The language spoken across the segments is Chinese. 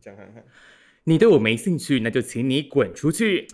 讲看看。你对我没兴趣，那就请你滚出去。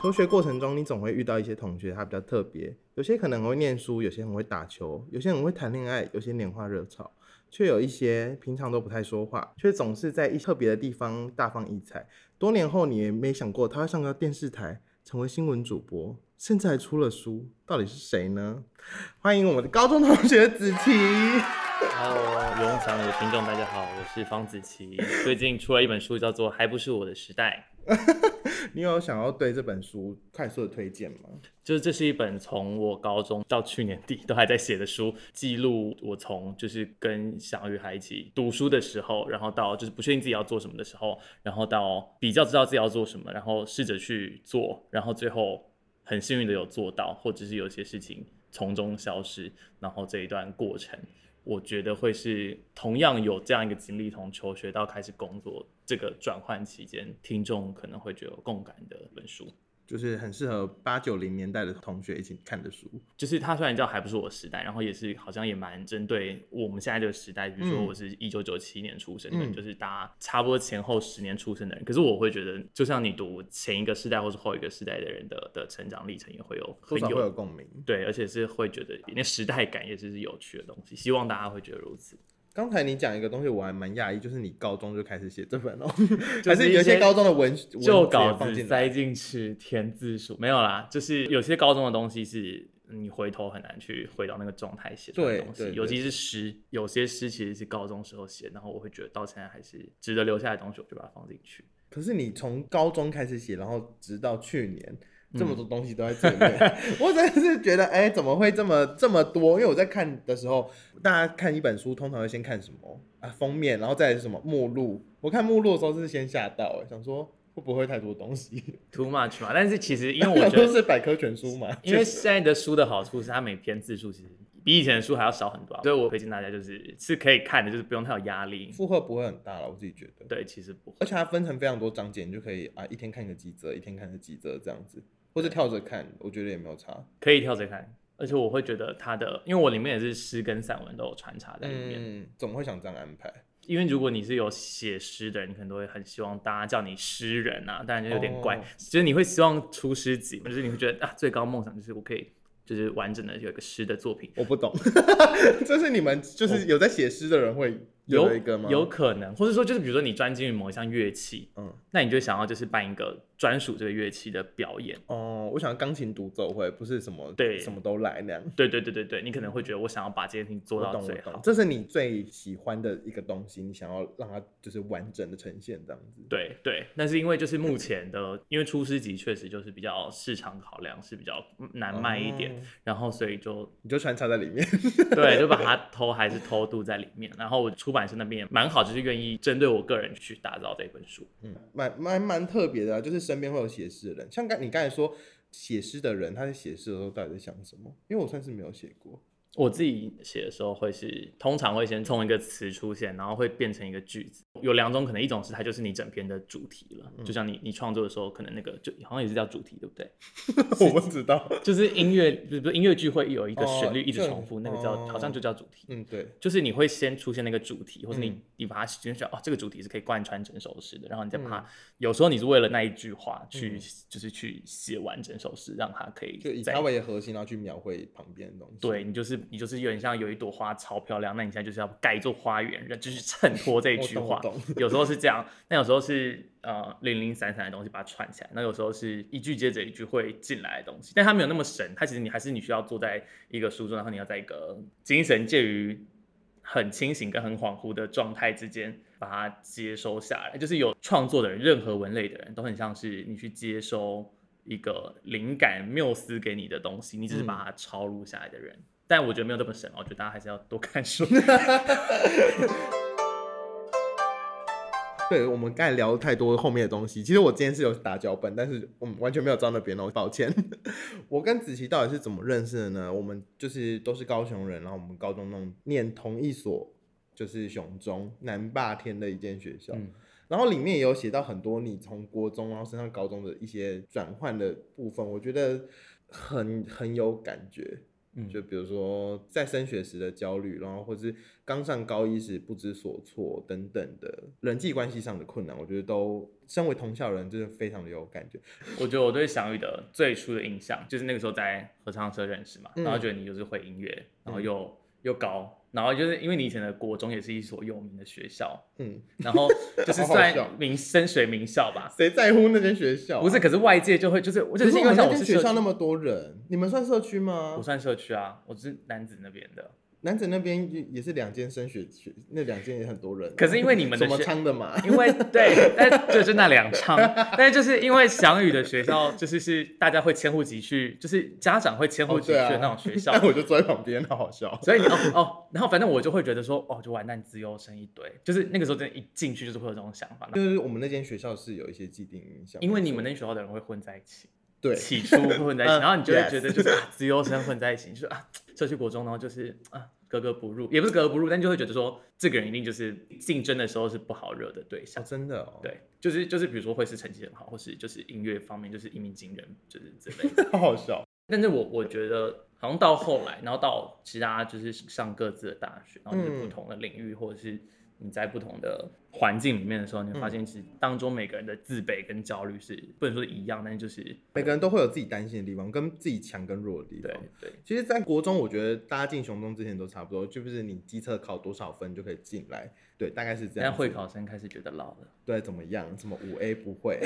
求学过程中，你总会遇到一些同学，他比较特别，有些可能很会念书，有些很会打球，有些很会谈恋爱，有些拈花惹草，却有一些平常都不太说话，却总是在一特别的地方大放异彩。多年后，你也没想过他会上个电视台，成为新闻主播，现在还出了书，到底是谁呢？欢迎我们的高中同学子琪。Hello，有梦想的听众，大家好，我是方子琪。最近出了一本书，叫做《还不是我的时代》。你有想要对这本书快速的推荐吗？就是这是一本从我高中到去年底都还在写的书，记录我从就是跟小雨海一起读书的时候，然后到就是不确定自己要做什么的时候，然后到比较知道自己要做什么，然后试着去做，然后最后很幸运的有做到，或者是有些事情从中消失，然后这一段过程。我觉得会是同样有这样一个经历，从求学到开始工作这个转换期间，听众可能会觉得有共感的本书。就是很适合八九零年代的同学一起看的书。就是它虽然叫还不是我时代，然后也是好像也蛮针对我们现在这个时代，比如说嗯我是一九九七年出生的，嗯就是大家差不多前后十年出生的人。可是我会觉得，就像你读前一个时代或是后一个时代的人的的成长历程，也会有很有共鸣。对，而且是会觉得那时代感也是是有趣的东西。希望大家会觉得如此。刚才你讲一个东西，我还蛮讶异，就是你高中就开始写这本哦，还就是有些高中的文旧文字也稿子。塞进去填字数没有啦，就是有些高中的东西是你回头很难去回到那个状态写出来的东西，尤其是诗，有些诗其实是高中时候写，然后我会觉得到现在还是值得留下来的东西，我就把它放进去。可是你从高中开始写，然后直到去年。这嗯么多东西都在这里面，我真的是觉得，哎、怎么会这么这么多？因为我在看的时候，大家看一本书通常会先看什么啊？封面，然后再是什么目录。我看目录的时候是先吓到、哎，想说会不会太多东西？Too much 嘛，但是其实因为我觉 都得，是百科全书嘛，因为现在的书的好处是它每篇字数其实比以前的书还要少很多啊，所以我推荐大家就是是可以看的，就是不用太有压力。负荷不会很大了，我自己觉得。对，其实不会。而且它分成非常多章节，你就可以啊一天看个几则，一天看个几则这样子，或者跳着看，我觉得也没有差。可以跳着看，而且我会觉得它的，因为我里面也是诗跟散文都有穿插在里面。嗯，怎么会想这样安排？因为如果你是有写诗的人，你可能都会很希望大家叫你诗人啊，当然就有点怪，哦就是你会希望出诗集，就是你会觉得啊，最高梦想就是我可以就是完整的有一个诗的作品。我不懂，这是你们就是有在写诗的人会有一个吗？有可能，或者说就是比如说你专精于某一项乐器，嗯，那你就想要就是办一个专属这个乐器的表演。哦，我想钢琴独奏会不是什么对什么都来那样。对对对对对，你可能会觉得我想要把这件事情做到最好，。这是你最喜欢的一个东西，你想要让它就是完整的呈现这样子。对对，但是因为就是目前的，因为出师级确实就是比较市场考量是比较难卖一点，哦然后所以就你就穿插在里面。对，就把它 偷还是偷渡在里面。然后我出版社那边也蛮好，就是愿意针对我个人去打造这本书。嗯，蛮蛮蛮特别的、啊，就是身边会有写诗的人，像刚你刚才说写诗的人，他在写诗的时候到底在想什么？因为我算是没有写过。我自己写的时候会是，通常会先从一个词出现，然后会变成一个句子。有两种可能，一种是它就是你整篇的主题了，就像你你创作的时候，可能那个就好像也是叫主题，对不对？我不知道。就是音乐，比如说音乐剧会有一个哦旋律一直重复，那个叫哦好像就叫主题。嗯，对，就是你会先出现那个主题，或者你、嗯你把它觉得哦，这个主题是可以贯穿整首诗的，然后你再把它，嗯有时候你是为了那一句话去，就是去写完整首诗，让它可以在就以它为核心，然后去描绘旁边的东西。对你就是你就是有点像有一朵花超漂亮，那你现在就是要盖一座花园，就是衬托这一 句话 有时候是这样，那有时候是呃零零散散的东西把它串起来，那有时候是一句接着一句会进来的东西，但它没有那么神，它其实你还是你需要坐在一个书桌，然后你要在一个精神介于很清醒跟很恍惚的状态之间把它接收下来。就是有创作的人，任何文类的人都很像是你去接收一个灵感缪斯给你的东西，你只是把它抄录下来的人。但我觉得没有这么神，我觉得大家还是要多看书。对，我们刚才聊太多后面的东西。其实我今天是有打脚本，但是我们完全没有照那边哦，抱歉。我跟子琪到底是怎么认识的呢？我们就是都是高雄人，然后我们高中弄念同一所，就是雄中南霸天的一间学校。嗯然后里面也有写到很多你从国中然后升上高中的一些转换的部分，我觉得很很有感觉。嗯就比如说在升学时的焦虑，然后或是刚上高一时不知所措等等的人际关系上的困难，我觉得都身为同校人，真的非常的有感觉。我觉得我对翔宇的最初的印象就是那个时候在合唱社认识嘛，嗯然后觉得你就是会音乐，然后又、又高，然后就是因为你以前的国中也是一所有名的学校，嗯，然后就是算名升学名校吧，谁在乎那间学校啊、不是，可是外界就会就是我就是因为像那间学我是社区校那么多人，你们算社区吗？我？算社区啊，我是男子那边的，南子那边也也是两间升学区，那两间也很多人。啊。可是因为你们的什么的嘛，因为对，但就是那两场，但是就是因为翔宇的学校，就是是大家会迁户籍去，就是家长会迁户籍去的那种学校，但我就坐在旁边，好好笑。所以你哦哦，然后反正我就会觉得说，哦，就完蛋，资优生一堆，就是那个时候真的，一进去就是会有这种想法，就是我们那间学校是有一些既定影响，因为你们那学校的人会混在一起，对起初会混在一起，嗯然后你就会觉得就是啊，资优生混在一起，你就说啊，社区国中，然后就是啊，格格不入，也不是格格不入，但就会觉得说，这个人一定就是竞争的时候是不好惹的对哦，象。真的哦，对，就是就是，比如说会是成绩很好，或是就是音乐方面就是一鸣惊人，就是之类的。好好笑。但是我我觉得好像到后来，然后到其他就是上各自的大学，然后就是不嗯同的领域，或者是你在不同的环境里面的时候，你会发嗯现其实当中每个人的自卑跟焦虑是不能说一样，但是就是每个人都会有自己担心的地方，跟自己强跟弱的地对方。对其实，在国中，我觉得大家进雄中之前都差不多，就是你机测考多少分就可以进来，对，大概是这样子。现在会考生开始觉得老了，对，怎么样？什么五 A 不会？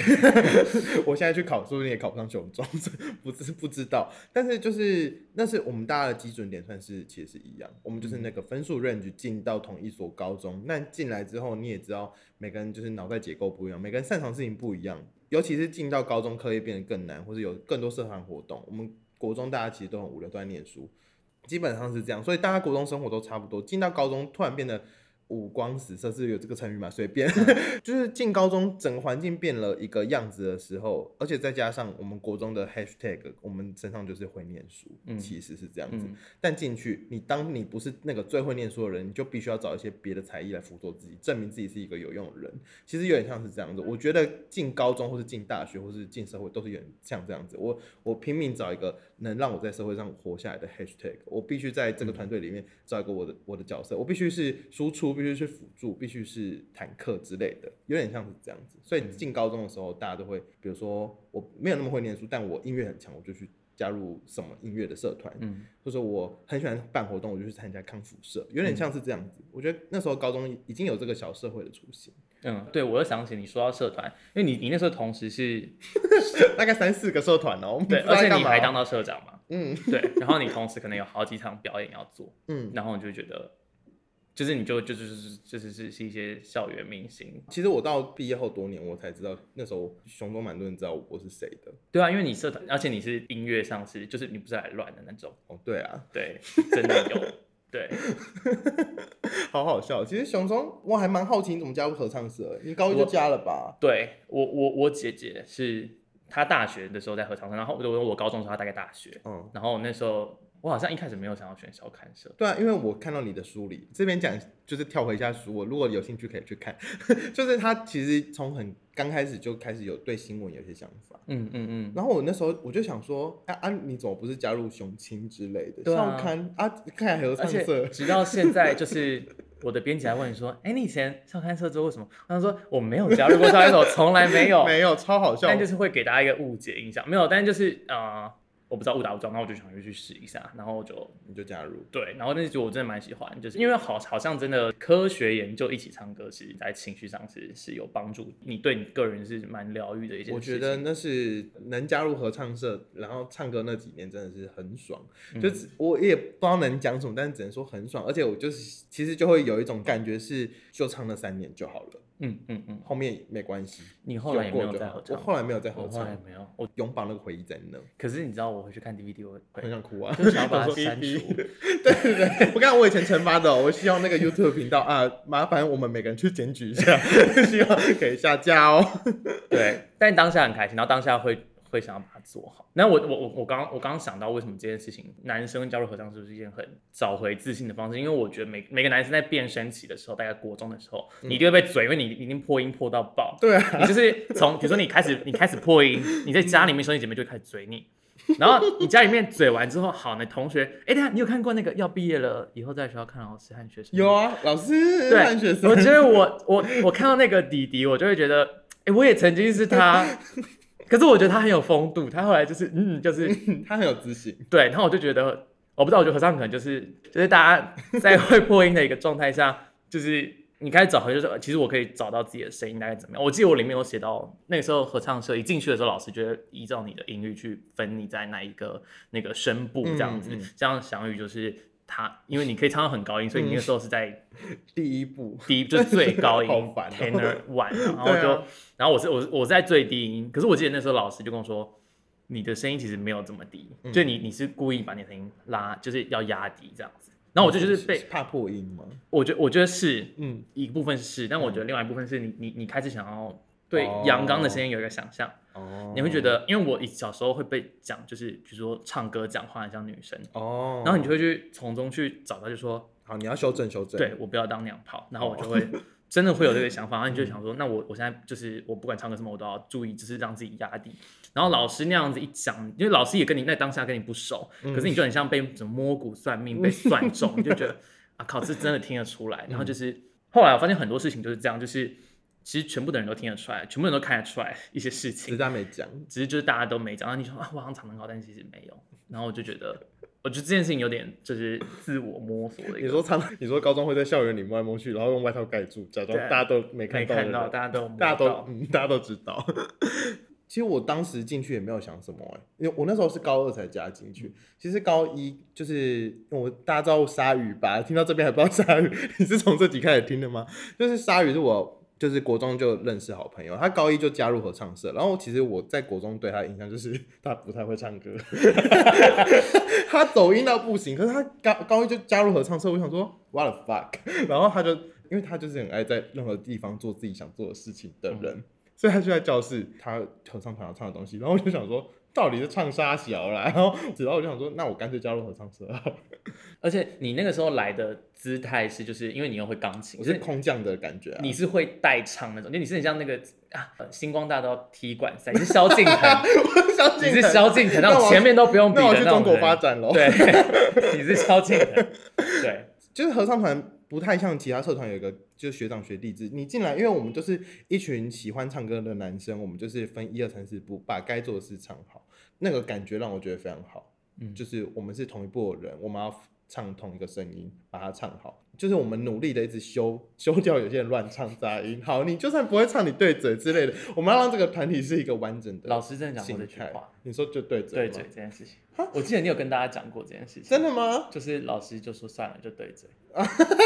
我现在去考，说不定也考不上雄中，不是不知道。但是就是那是我们大家的基准点，算是其实是一样。我们就是那个分数 range 进到同一所高中，那进来之后，你也知道每个人就是脑袋结构不一样，每个人擅长事情不一样。尤其是进到高中，课业变得更难，或者有更多社团活动。我们国中大家其实都很无聊，都在念书，基本上是这样。所以大家国中生活都差不多，进到高中突然变得五光十色，是有这个成语嘛？随便，就是进高中整个环境变了一个样子的时候，而且再加上我们国中的 hashtag，我们身上就是会念书，嗯其实是这样子。嗯但进去，你当你不是那个最会念书的人，你就必须要找一些别的才艺来辅佐自己，证明自己是一个有用的人。其实有点像是这样子。我觉得进高中或是进大学或是进社会都是有点像这样子。我我拼命找一个能让我在社会上活下来的 hashtag，我必须在这个团队里面找一个我的我的角色，我必须是输出，必须是辅助，必须是坦克之类的，有点像是这样子。所以进高中的时候，大家都会，比如说我没有那么会念书，但我音乐很强，我就去。加入什么音乐的社团，嗯。或者说我很喜欢办活动，我就去参加康复社，有点像是这样子。我觉得那时候高中已经有这个小社会的雏形，嗯，对我又想起你说到社团，因为你你那时候同时是 大概三四个社团哦、我们对，而且你还当到社长嘛，嗯对，然后你同时可能有好几场表演要做，嗯。然后你就觉得，就是你就就就是就是是是一些校园明星，其实我到毕业后多年，我才知道那时候熊中蛮多人知道我是谁的。对啊，因为你社团，而且你是音乐上是就是你不是来乱的那种，哦，对啊，对，真的有，对，好好笑。其实熊中我还蛮好奇你怎么加入合唱社，你高一就加了吧？对我我我姐姐是她大学的时候在合唱社，然后我我高中的时候她大概大学，嗯，然后那时候我好像一开始没有想要选校刊社，对啊，因为我看到你的书里，这边讲就是跳回一下书，我如果有兴趣可以去看。就是他其实从很刚开始就开始有对新闻有些想法。嗯嗯嗯，然后我那时候我就想说，啊啊，你怎么不是加入雄青之类的校刊啊？看来合而且唱社，直到现在，就是 我的编辑还问你说：“哎、你以前校刊社做过什么？”我想说我没有加入过校刊社，我从来没有。没有超好笑但。就是会给大家一个误解印象，没有，但就是呃，我不知道误打误撞，然后我就想去去试一下，然后就你就加入，对，然后那局我真的蛮喜欢，就是因为好好像真的科学研究一起唱歌，其实在情绪上是是有帮助，你对你个人是蛮疗愈的一件事情。我觉得那是能加入合唱社，然后唱歌那几年真的是很爽。就只我也不知道能讲什么，但是只能说很爽。而且我就是其实就会有一种感觉是，就唱那三年就好了，嗯嗯嗯，后面没关系。你后来也没有再合唱我后来没有再合我后来唱，没有，我永绑那个回忆在那，可是你知道我回去看 DVD 我很想哭啊。就想要把它删除 对对对，我刚刚我以前惩罚的哦、我希望那个 YouTube 频道啊，麻烦我们每个人去检举一下，希望可以下架哦。对，但当下很开心，然后当下会会想要把它做好。那我我我我刚我刚刚想到为什么这件事情，男生加入合唱是不是一件很找回自信的方式？因为我觉得每每个男生在变声期的时候，大概国中的时候，你一定会被嘴，因为你已经破音破到爆。对啊，你就是从比如说你开始你开始破音，你在家里面兄弟姐妹就会开始嘴你。然后你家里面嘴完之后，好，那同学，哎，等下你有看过那个要毕业了以后在学校看老师和学生？有啊，老师对和学生。我觉得我我我看到那个弟弟，我就会觉得，哎，我也曾经是他，可是我觉得他很有风度，他后来就是嗯，就是 他很有自信。对，然后我就觉得，我不知道，我觉得合唱可能就是 就是大家在会破音的一个状态下，就是。你开始找回，就是其实我可以找到自己的声音大概怎么样。我记得我里面有写到，那个时候合唱社一进去的时候，老师就会依照你的音域去分你在哪一个那个声部这样子。嗯嗯像翔宇就是他，因为你可以唱到很高音，所以你那个时候是在 第一步，第一就是最高音 tenor one，然后就然后我是我是我是在最低音，可是我记得那时候老师就跟我说，你的声音其实没有这么低，嗯就你你是故意把你的声音拉，就是要压低这样子。然后我就就是被怕破音吗？我觉我觉得是嗯，一部分是，但我觉得另外一部分是你你你开始想要对阳刚的声音有一个想象，哦，你会觉得，因为我以小时候会被讲，就是比如说唱歌讲话很像女生，哦，然后你就会去从中去找到，就说好，你要修正修正。对我不要当娘炮，然后我就会 真的会有这个想法，然后你就想说，那我我现在就是我不管唱歌什么，我都要注意，就是让自己压低。然后老师那样子一讲，因为老师也跟你在当下跟你不熟，可是你就很像被什么摸骨算命被算中，你就觉得 啊靠，这真的听得出来。然后就是后来我发现很多事情就是这样，就是其实全部的人都听得出来，全部人都看得出来一些事只情是，他没讲。只是就是大家都没讲。然后你说啊，我好像长得很好，但其实没有。然后我就觉得，我觉得这件事情有点就是自我摸索的。你说唱，你说高中会在校园里摸来摸去，然后用外套盖住，假装大家都没没看到看到，大家都大家都嗯，大家都知道。其实我当时进去也没有想什么哎、因为我那时候是高二才加进去。其实高一就是我大家知道鲨鱼吧？听到这边还不知道鲨鱼，你是从这集开始听的吗？就是鲨鱼是我就是国中就认识好朋友，他高一就加入合唱社，然后其实我在国中对他的印象就是 他不太会唱歌，他抖音到不行，可是他高高一就加入合唱社，我想说 what the fuck，然后他就因为他就是很爱在任何地方做自己想做的事情的人，所以他就在教室他合唱团要唱的东西，然后我就想说。到底是唱沙小啦，然后，然后我就想说，那我干脆加入合唱社，而且你那个时候来的姿态是，就是因为你又会钢琴，我是是空降的感觉啊。你是会带唱那种，就你是很像那个啊，呃星光大道踢馆赛，你是萧敬腾，我萧你是萧敬腾，那那我种前面都不用比那我的那我去中国发。展喽。对，你是萧敬腾，对，就是合唱团不太像其他社团有一个就是学长学弟制，你进来，因为我们就是一群喜欢唱歌的男生，我们就是分一二三四部，把该做的事唱好，那个感觉让我觉得非常好。嗯就是我们是同一部的人，我们要唱同一个声音，把它唱好。就是我们努力的一直修修掉有些人乱唱杂音。好，你就算不会唱，你对嘴之类的，我们要让这个团体是一个完整的老师真的讲过这句话，。你说就对嘴对嘴这件事情，我记得你有跟大家讲过这件事情，真的吗？就是老师就说算了，就对嘴，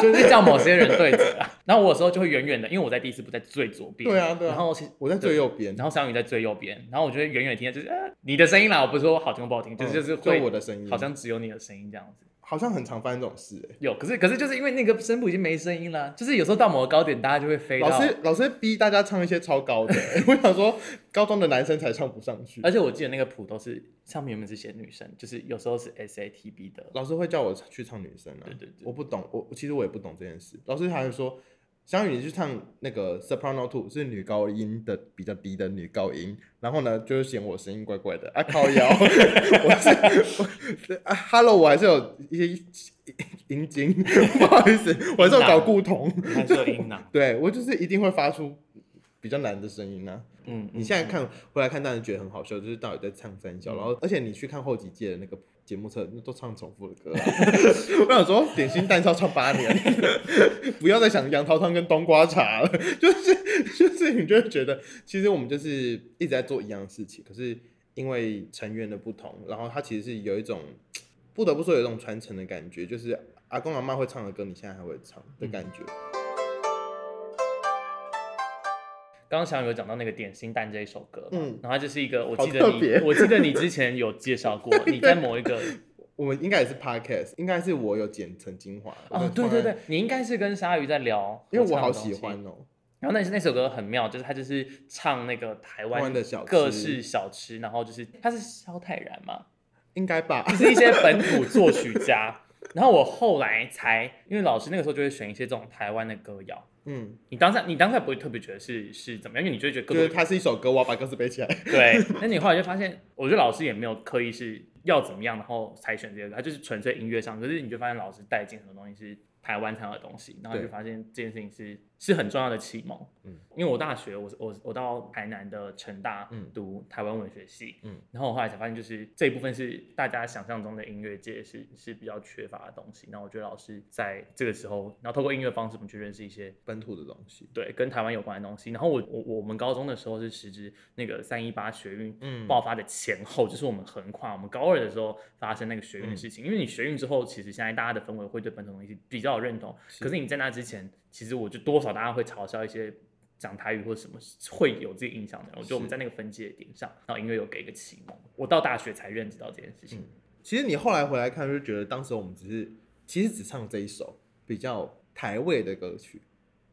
就是叫某些人对嘴啊。然后我有时候就会远远的，因为我在第一次不在最左边，对啊对啊然后我在最右边，然后小雨在最右边，然后我就会远远地听到就是、呃、你的声音啦，我不是说好听不好听，就是就是嗯会就我的声音好像只有你的声音这样子。好像很常发生这种事、欸。有，可是可是就是因为那个声部已经没声音了，就是有时候到某个高点，大家就会飞到。老师老师逼大家唱一些超高的、欸我想说高中的男生才唱不上去。而且我记得那个谱都是上面原本是写女生，就是有时候是 SATB 的。老师会叫我去唱女生啊，对对对我不懂，我其实我也不懂这件事。老师还是说，香宇你去唱那个 soprano two 是女高音的比较低的女高音，然后呢就是嫌我声音怪怪的。啊靠腰，我是我啊 hello 我还是有一些阴茎，不好意思，我还是有搞固酮，还是有音囊。对我就是一定会发出比较难的声音啊。嗯，你现在看回来看，当然觉得很好笑，就是到底在唱三小，然后而且你去看后几届的那个节目册，都唱重复的歌、我想说，点心蛋是要唱八年，不要再想杨桃汤跟冬瓜茶了，就是就是你就会觉得，其实我们就是一直在做一样的事情，可是因为成员的不同，然后它其实是有一种不得不说有一种传承的感觉，就是阿公阿妈会唱的歌，你现在还会唱的感觉。刚刚有讲到那个点心蛋这一首歌，嗯嗯，然后它就是一个，我好记得你，我记得你之前有介绍过，你在某一个 我们应该也是 podcast，应该是我有剪成精华。哦，对对对，你应该是跟鲨鱼在聊，因为我好喜欢。哦。然后那那首歌很妙，就是他就是唱那个台台湾湾的小各式小吃，然后就是他是萧泰然嘛，应该吧？就是一些本土作曲家。然后我后来才，因为老师那个时候就会选一些这种台湾的歌谣，嗯，你当下你当下不会特别觉得是是怎么样，因为你就会觉得歌就是它是一首歌，我要把歌词背起来。对，那你后来就发现，我觉得老师也没有刻意是要怎么样，然后才选这些歌，他就是纯粹音乐上。可是你就发现老师带进很多东西是台湾才有的东西，然后你就发现这件事情是是很重要的启蒙。嗯，因为我大学我我我到台南的成大嗯读台湾文学系，嗯，然后我后来才发现，就是这一部分是大家想象中的音乐界是是比较缺乏的东西。那我觉得老师在这个时候，然后透过音乐方式，我们去认识一些本土的东西。对，跟台湾有关的东西。然后我我我们高中的时候是时值那个三一八学运嗯爆发的前后，就是我们横跨我们高二的时候发生那个学运的嗯事情。因为你学运之后，其实现在大家的氛围会对本土东西比较有认同，是可是你在那之前，其实我就多少大家会嘲笑一些。讲台语或什么会有这个印象的人，我觉得我们在那个分界点上，然后音乐有给一个启蒙。我到大学才认识到这件事情。嗯其实你后来回来看，就觉得当时我们只是其实只唱这一首比较台味的歌曲，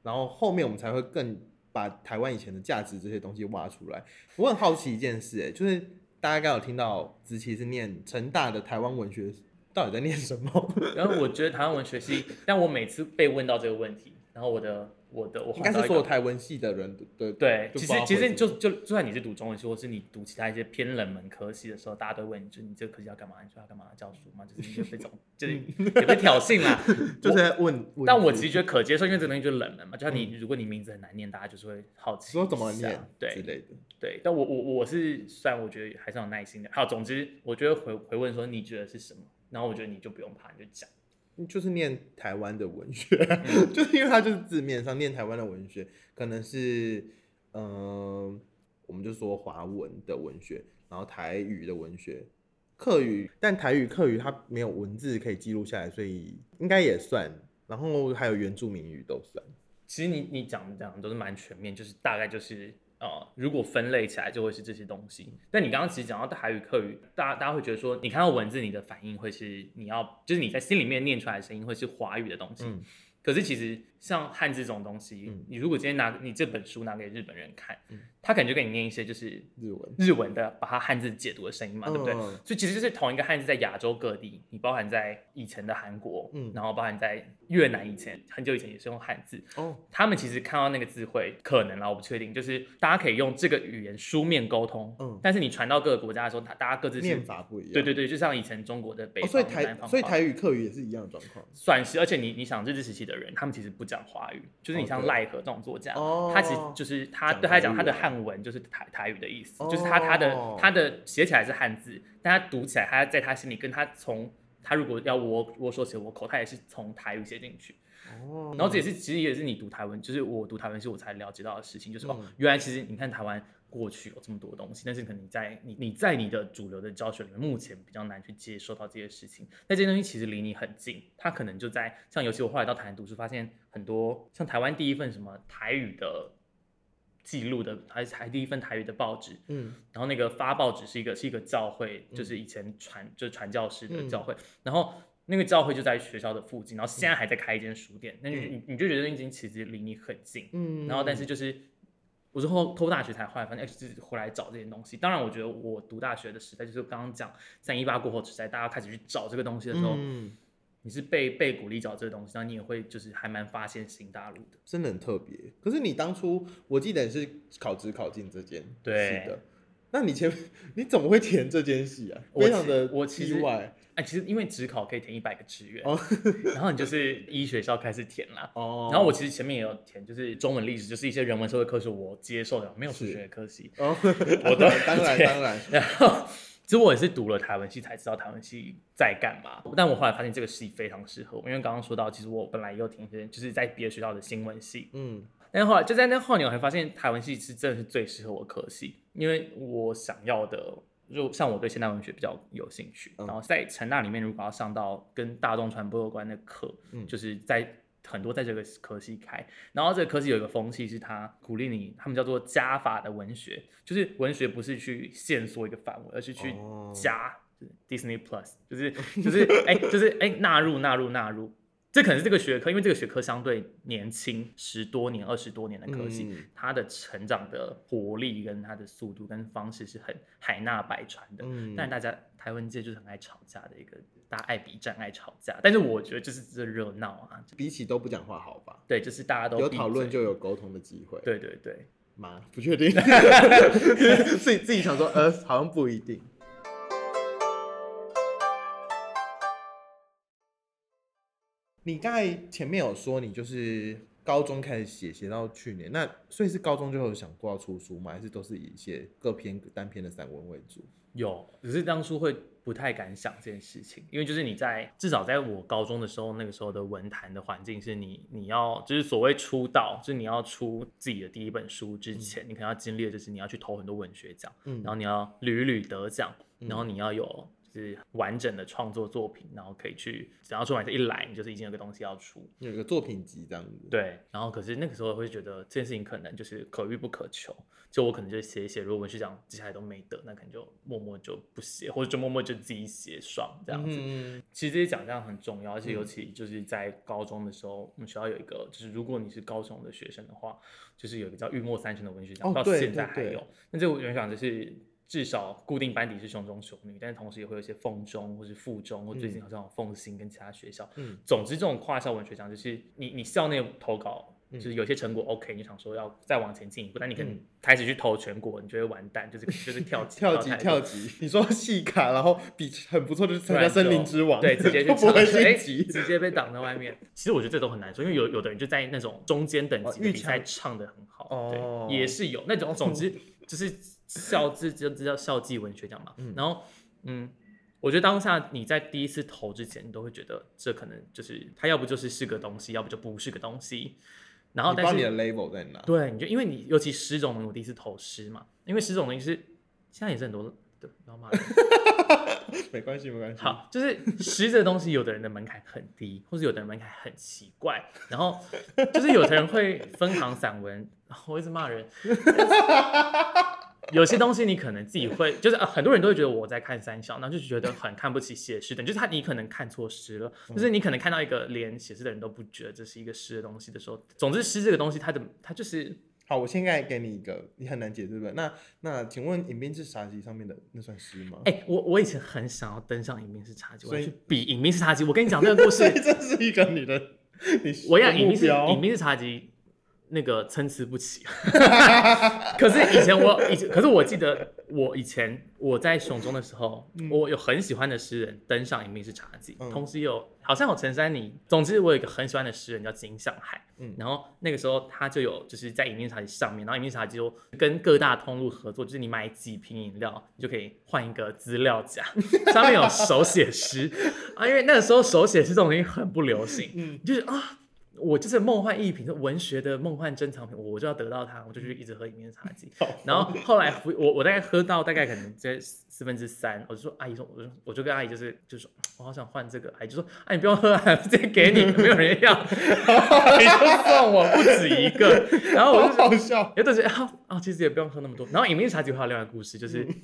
然后后面我们才会更把台湾以前的价值这些东西挖出来。我很好奇一件事、哎，就是大家刚有听到子琪是念成大的台湾文学，到底在念什么？然后我觉得台湾文学系，但我每次被问到这个问题，然后我的我的我应该是换到一个所有台文系的人对对，其实其实就就就算你是读中文系，或是你读其他一些偏冷门科系的时候，大家都问你，就你这个科系要干嘛？你说要干嘛？教书嘛？就是你就被这种，就 是也被挑衅啦。就是在问。问但我其实觉得可接受，因为这个东西就冷门嘛。就像你，如果你名字很难念，大家就是会好奇说怎么念对之对类的，对，但我我我是虽然我觉得还是有耐心的。好，总之我觉得回回问说你觉得是什么，然后我觉得你就不用怕，你就讲。就是念台湾的文学，就是因为它就是字面上念台湾的文学，可能是呃，我们就说华文的文学，然后台语的文学，客语，但台语、客语它没有文字可以记录下来，所以应该也算。然后还有原住民语都算。其实你你讲的这样都是蛮全面，就是大概就是呃，如果分类起来就会是这些东西。但你刚刚其实讲到台语、客语，大家大家会觉得说，你看到文字，你的反应会是你要，就是你在心里面念出来的声音会是华语的东西。嗯可是其实像汉字这种东西，嗯你如果今天拿你这本书拿给日本人看，嗯他可能就给你念一些就是日文，日文的把它汉字解读的声音嘛，对不对？嗯所以其实就是同一个汉字在亚洲各地，你包含在以前的韩国，嗯然后包含在越南以前很久以前也是用汉字，哦，他们其实看到那个字汇，可能啦，我不确定，就是大家可以用这个语言书面沟通，嗯但是你传到各个国家的时候，它大家各自是念法不一样。对对对，就像以前中国的北哦，方、所以南台方所以台语、客语也是一样的状况。算是，而且你你想日治时期的人，他们其实不讲华语，就是你像赖和这种作家，哦他其实就是他讲对他来讲，他的汉文就是台台语的意思，哦就是他他的他的写起来是汉字，但他读起来，他在他心里跟他从他如果要我我说写我口，他也是从台语写进去。哦，然后这也是其实也是你读台文，就是我读台文系我才了解到的事情，就是、哦嗯，原来其实你看台湾过去有这么多东西，但是可能你在你你在你的主流的教学里面，目前比较难去接受到这些事情。那这些东西其实离你很近，它可能就在像尤其我后来到台湾读书，发现很多像台湾第一份什么台语的记录的，还是台第一份台语的报纸，嗯。然后那个发报纸是一个是一个教会，就是以前传就是传教士的嗯教会，然后那个教会就在学校的附近，然后现在还在开一间书店，那你你你就觉得那间其实离你很近，嗯，然后但是就是我是后偷大学才后来发现，哎，就是回来找这些东西。当然，我觉得我读大学的时代，就是刚刚讲三一八过后时代，大家开始去找这个东西的时候，嗯，你是被被鼓励找这个东西，然后你也会就是还蛮发现新大陆的。真的很特别。可是你当初我记得你是考职考进这间对系的，那你前 你怎么会填这间系啊？非常的我其实意外哎，其实因为职考可以填一百个志愿，哦然后你就是依学校开始填啦。哦。然后我其实前面也有填，就是中文历史，就是一些人文社会科是我接受的，没有数是学的科系。哦，我都 当然对当然，然后，其实我也是读了台文系才知道台文系在干嘛，但我后来发现这个系非常适合我，因为刚刚说到，其实我本来也有填一些就是在别的学校的新闻系，嗯但是后来就在那后年，我还发现台文系是真的是最适合我科系，因为我想要的，就像我对现代文学比较有兴趣，嗯。然后在成大里面如果要上到跟大众传播有关的课，嗯。就是在很多在这个科系开，然后这个科系有一个风气是它鼓励你，他们叫做加法的文学，就是文学不是去限缩一个范围，而是去哦。加。就是 Disney Plus 就是 就是哎、就是哎纳入纳入纳入，这可能是这个学科，因为这个学科相对年轻，十多年、二十多年的科技，嗯它的成长的活力跟它的速度跟方式是很海纳百川的。嗯但是大家台湾界就是很爱吵架的一个，大家爱比战、爱吵架。但是我觉得就是这热闹啊，比起都不讲话好吧？对，就是大家都有讨论就有沟通的机会。对对对。吗？不确定 自己自己想说，呃，好像不一定。你刚才前面有说你就是高中开始写，写到去年，那所以是高中就有想过要出书吗？还是都是以写各篇单篇的散文为主？有，只是当初会不太敢想这件事情，因为就是你在至少在我高中的时候，那个时候的文坛的环境是你你要就是所谓出道，就是你要出自己的第一本书之前，你可能要经历的就是你要去投很多文学奖，嗯然后你要屡屡得奖，然后你要有就是完整的创作作品，然后可以去只要出版社一来，你就是已经有个东西要出，有一个作品集这样子。，对，然后可是那个时候会觉得这件事情可能就是可遇不可求，就我可能就写一写，如果文学奖接下来都没得，那可能就默默就不写，或者就默默就自己写爽这样子。嗯，其实这些奖项很重要，而且尤其就是在高中的时候，我们学校有一个，就是如果你是高中的学生的话，就是有一个叫玉墨三生的文学奖，到现在还有。那这个文学奖就是至少固定班底是雄中雄女，但是同时也会有一些凤中或是附中，或最近好像有凤新跟其他学校。嗯总之这种跨校文学奖就是你你校内投稿。就是有些成果 OK，你想说要再往前进一步，但你可能嗯开始去投全国，你就会完蛋，就是就是跳级 跳级跳级。你说戏卡，然后比很不错，就是参加森林之王，对，直接 去就不会晋级。直接被挡在外面。其实我觉得这都很难说，因为有有的人就在那种中间等级的比赛唱的很好，哦对，也是有那种。总之就是校这这这叫校际文学奖嘛。然后嗯，我觉得当下你在第一次投之前，你都会觉得这可能就是它要不就是是个东西，要不就不是个东西。然后但是你的 label 在哪？对，你就因为你尤其诗这种我第一次投诗嘛，因为诗这种东西是现在也是很多对，不要骂人。没关系，没关系。好，就是诗这个东西，有的人的门槛很低，或者有的人门槛很奇怪，然后 就是有的人会分行散文，我一直骂人。有些东西你可能自己会，就是、呃、很多人都会觉得我在看三小，然后就觉得很看不起写诗的人，就是他你可能看错诗了，就是你可能看到一个连写诗的人都不觉得这是一个诗的东西的时候，总之诗这个东西它的它就是好，我现在给你一个，你很难解，对不对？那那请问《饮冰室茶几》上面的那算诗吗？哎、我我以前很想要登上《饮冰室茶几》，我要所以去比《饮冰室茶几》。我跟你讲这个故事，这是一个你的，你我想饮冰室饮冰室茶集那个参差不齐。可是以前我以前，可是我记得我以前我在雄中的时候，我有很喜欢的诗人登上饮冰室茶几，嗯同时有好像有陈珊妮，总之我有一个很喜欢的诗人叫金向海。嗯然后那个时候他就有就是在饮冰茶几上面，然后饮冰茶几就跟各大通路合作，就是你买几瓶饮料，你就可以换一个资料夹，上面有手写诗 啊，因为那个时候手写诗这种东西很不流行，嗯就是啊。我就是梦幻一品，是文学的梦幻珍藏品，我就要得到它，我就去一直喝里面的茶几。然后后来我我大概喝到大概可能在四分之三，我就说阿姨说，我就我就跟阿姨就是就是说我好想换这个，阿姨就说哎你不用喝啊，直接给你，没有人要，阿姨就送我不止一个，然后我就好好笑。有的是啊啊，其实也不用喝那么多。然后饮冰茶几还有另外一个故事，就是嗯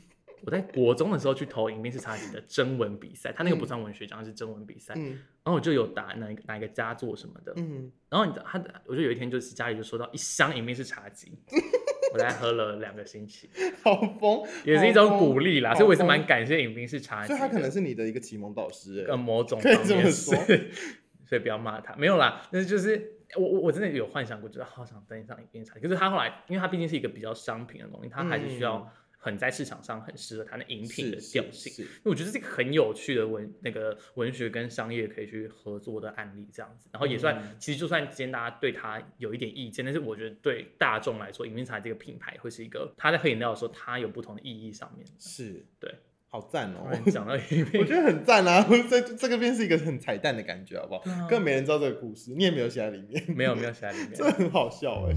我在国中的时候去投影冰室茶集的征文比赛，他那个不算文学奖，是征文比赛。嗯然后我就有打哪一个哪一个佳作什么的。嗯，然后他的，我就有一天就是家里就收到一箱影冰室茶集，我大概喝了两个星期，好疯，也是一种鼓励啦，所以我也是疯蛮感谢影冰室茶集的。所以他可能是你的一个启蒙导师，哎，呃某种 方面是，所以不要骂他，没有啦，但是就是我我我真的有幻想过，觉得好想登上饮冰茶，可是他后来，因为他毕竟是一个比较商品的东西，他还是需要很在市场上很适合他的饮品的调性。因为我觉得这个很有趣的文那个文学跟商业可以去合作的案例，这样子，然后也算、嗯其实就算今天大家对他有一点意见，但是我觉得对大众来说，饮品茶这个品牌会是一个他在喝饮料的时候，它有不同的意义上面。是，对，好赞哦突！然讲到饮 我，觉得很赞啊，这这个边是一个很彩蛋的感觉，好不好？啊更没人知道这个故事，你也没有写在里面，没有没有写在里面 这。很好笑哎。